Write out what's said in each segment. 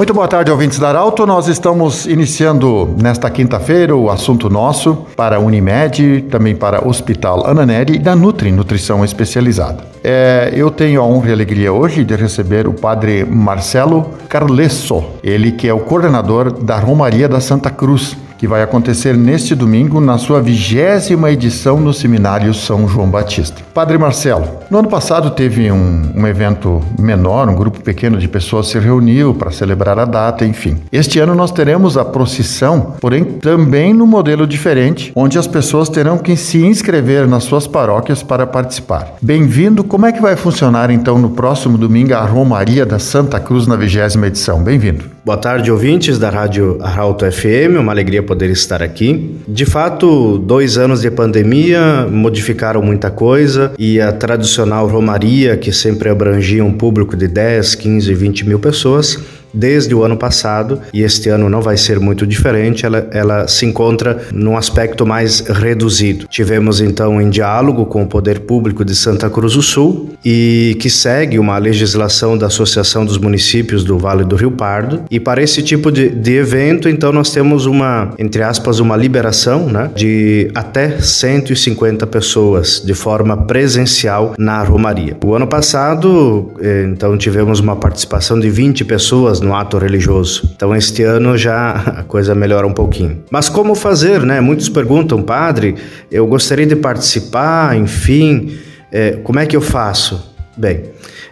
Muito boa tarde, ouvintes da Arauto. Nós estamos iniciando nesta quinta-feira o assunto nosso para a Unimed, também para o Hospital Ananeri e da Nutri, Nutrição Especializada. É, eu tenho a honra e a alegria hoje de receber o padre Marcelo Carlesso, ele que é o coordenador da Romaria da Santa Cruz que vai acontecer neste domingo na sua vigésima edição no Seminário São João Batista. Padre Marcelo, no ano passado teve um, um evento menor, um grupo pequeno de pessoas se reuniu para celebrar a data, enfim. Este ano nós teremos a procissão, porém também no modelo diferente, onde as pessoas terão que se inscrever nas suas paróquias para participar. Bem-vindo, como é que vai funcionar então no próximo domingo a Romaria da Santa Cruz na vigésima edição? Bem-vindo. Boa tarde, ouvintes da Rádio Arauto FM, uma alegria poder estar aqui. De fato, dois anos de pandemia modificaram muita coisa e a tradicional romaria, que sempre abrangia um público de 10, 15, 20 mil pessoas, desde o ano passado e este ano não vai ser muito diferente. Ela, ela se encontra num aspecto mais reduzido. Tivemos então em diálogo com o Poder Público de Santa Cruz do Sul e que segue uma legislação da Associação dos Municípios do Vale do Rio Pardo. E para esse tipo de, de evento, então nós temos uma, entre aspas, uma liberação né, de até 150 pessoas de forma presencial na Romaria. O ano passado, eh, então tivemos uma participação de 20 pessoas no ato religioso. Então este ano já a coisa melhora um pouquinho. Mas como fazer, né? Muitos perguntam, padre, eu gostaria de participar, enfim, é, como é que eu faço? Bem,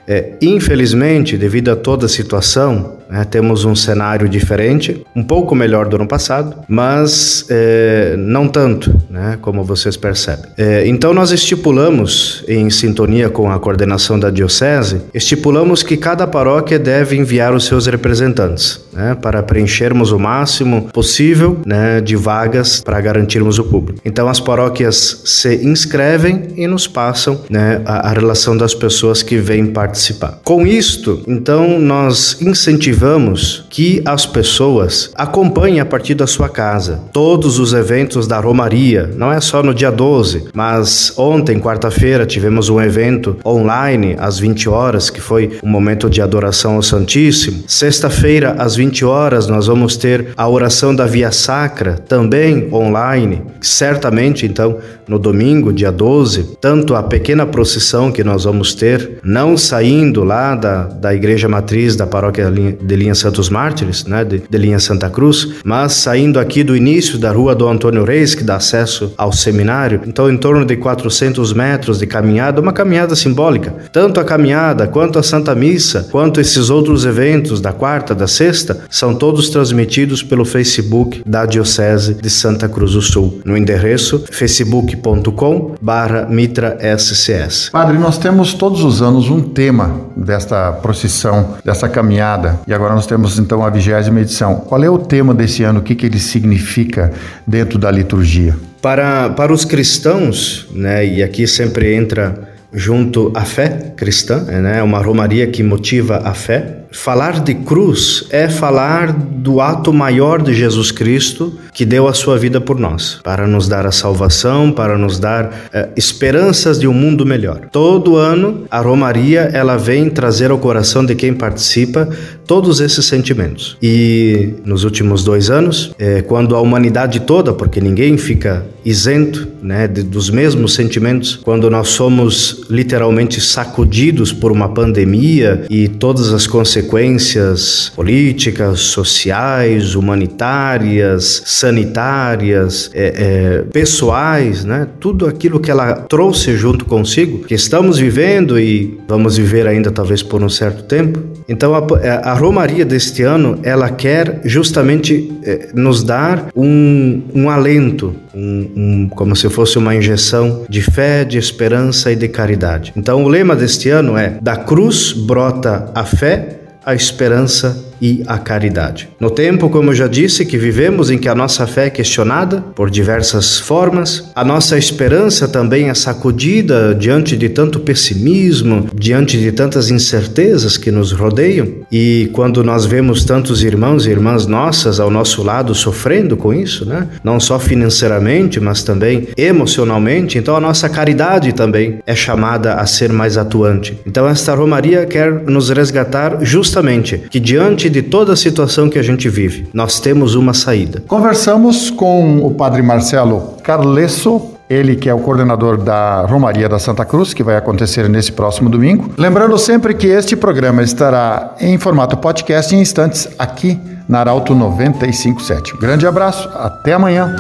é, infelizmente, devido a toda a situação, né, temos um cenário diferente, um pouco melhor do ano passado, mas é, não tanto, né, como vocês percebem. É, então, nós estipulamos, em sintonia com a coordenação da Diocese, estipulamos que cada paróquia deve enviar os seus representantes né, para preenchermos o máximo possível né, de vagas para garantirmos o público. Então, as paróquias se inscrevem e nos passam né, a, a relação das pessoas que vêm participar. Com isto, então, nós incentivamos incentivamos que as pessoas acompanhem a partir da sua casa todos os eventos da Romaria, não é só no dia 12, mas ontem, quarta-feira, tivemos um evento online às 20 horas, que foi um momento de adoração ao Santíssimo. Sexta-feira, às 20 horas, nós vamos ter a oração da Via Sacra, também online. Certamente, então, no domingo, dia 12, tanto a pequena procissão que nós vamos ter, não saindo lá da, da igreja matriz da paróquia de linha Santos Mártires, né, de, de linha Santa Cruz, mas saindo aqui do início da rua do Antônio Reis, que dá acesso ao seminário, então em torno de 400 metros de caminhada, uma caminhada simbólica. Tanto a caminhada, quanto a Santa Missa, quanto esses outros eventos da quarta, da sexta, são todos transmitidos pelo Facebook da Diocese de Santa Cruz do Sul, no endereço facebook.com barra Mitra SCS. Padre, nós temos todos os anos um tema desta procissão, dessa caminhada, e agora nós temos então a vigésima edição. Qual é o tema desse ano? O que, que ele significa dentro da liturgia? Para, para os cristãos, né, e aqui sempre entra junto a fé cristã, né, uma romaria que motiva a fé, Falar de cruz é falar do ato maior de Jesus Cristo que deu a sua vida por nós, para nos dar a salvação, para nos dar eh, esperanças de um mundo melhor. Todo ano a Romaria ela vem trazer ao coração de quem participa todos esses sentimentos. E nos últimos dois anos, eh, quando a humanidade toda, porque ninguém fica isento, né, de, dos mesmos sentimentos, quando nós somos literalmente sacudidos por uma pandemia e todas as consequências consequências políticas, sociais, humanitárias, sanitárias, é, é, pessoais, né? Tudo aquilo que ela trouxe junto consigo, que estamos vivendo e vamos viver ainda talvez por um certo tempo. Então a, a Romaria deste ano ela quer justamente é, nos dar um, um alento, um, um, como se fosse uma injeção de fé, de esperança e de caridade. Então o lema deste ano é: da cruz brota a fé a esperança e a caridade. No tempo, como eu já disse, que vivemos em que a nossa fé é questionada por diversas formas, a nossa esperança também é sacudida diante de tanto pessimismo, diante de tantas incertezas que nos rodeiam, e quando nós vemos tantos irmãos e irmãs nossas ao nosso lado sofrendo com isso, né? Não só financeiramente, mas também emocionalmente, então a nossa caridade também é chamada a ser mais atuante. Então esta romaria quer nos resgatar justamente que diante de toda a situação que a gente vive, nós temos uma saída. Conversamos com o Padre Marcelo Carlesso, ele que é o coordenador da Romaria da Santa Cruz, que vai acontecer nesse próximo domingo. Lembrando sempre que este programa estará em formato podcast em instantes aqui na Arauto 957. Um grande abraço, até amanhã.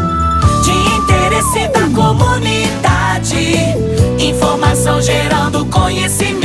De interesse da comunidade, informação gerando conhecimento.